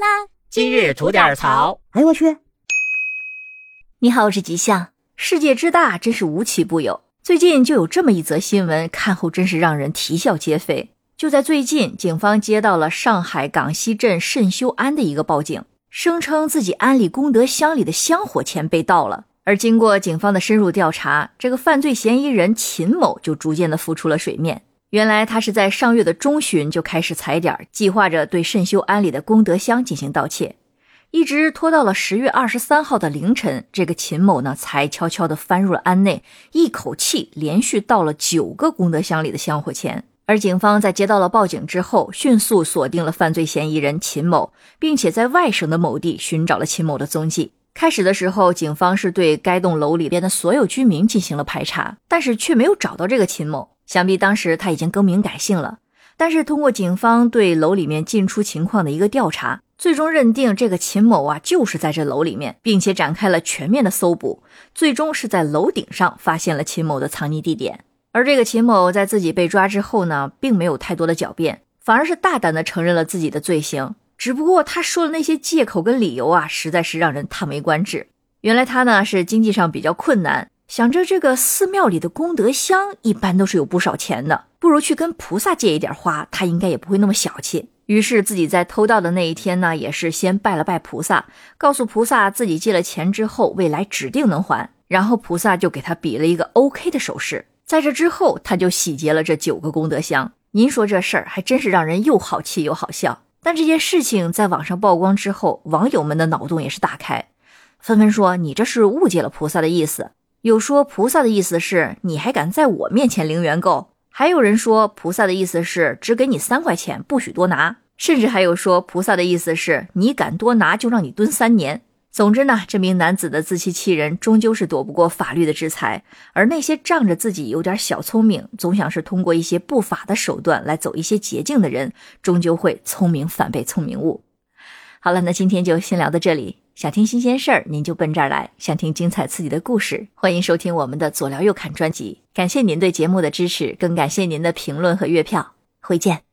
啦！今日吐点槽。哎呦我去！你好，我是吉祥。世界之大，真是无奇不有。最近就有这么一则新闻，看后真是让人啼笑皆非。就在最近，警方接到了上海港西镇慎修庵的一个报警，声称自己安里功德箱里的香火钱被盗了。而经过警方的深入调查，这个犯罪嫌疑人秦某就逐渐的浮出了水面。原来他是在上月的中旬就开始踩点，计划着对慎修庵里的功德箱进行盗窃，一直拖到了十月二十三号的凌晨，这个秦某呢才悄悄地翻入了庵内，一口气连续盗了九个功德箱里的香火钱。而警方在接到了报警之后，迅速锁定了犯罪嫌疑人秦某，并且在外省的某地寻找了秦某的踪迹。开始的时候，警方是对该栋楼里边的所有居民进行了排查，但是却没有找到这个秦某。想必当时他已经更名改姓了，但是通过警方对楼里面进出情况的一个调查，最终认定这个秦某啊就是在这楼里面，并且展开了全面的搜捕，最终是在楼顶上发现了秦某的藏匿地点。而这个秦某在自己被抓之后呢，并没有太多的狡辩，反而是大胆的承认了自己的罪行。只不过他说的那些借口跟理由啊，实在是让人叹为观止。原来他呢是经济上比较困难。想着这个寺庙里的功德箱一般都是有不少钱的，不如去跟菩萨借一点花，他应该也不会那么小气。于是自己在偷盗的那一天呢，也是先拜了拜菩萨，告诉菩萨自己借了钱之后，未来指定能还。然后菩萨就给他比了一个 OK 的手势。在这之后，他就洗劫了这九个功德箱。您说这事儿还真是让人又好气又好笑。但这件事情在网上曝光之后，网友们的脑洞也是大开，纷纷说你这是误解了菩萨的意思。有说菩萨的意思是你还敢在我面前零元购，还有人说菩萨的意思是只给你三块钱，不许多拿，甚至还有说菩萨的意思是你敢多拿就让你蹲三年。总之呢，这名男子的自欺欺人终究是躲不过法律的制裁，而那些仗着自己有点小聪明，总想是通过一些不法的手段来走一些捷径的人，终究会聪明反被聪明误。好了，那今天就先聊到这里。想听新鲜事儿，您就奔这儿来；想听精彩刺激的故事，欢迎收听我们的左聊右侃专辑。感谢您对节目的支持，更感谢您的评论和月票。回见。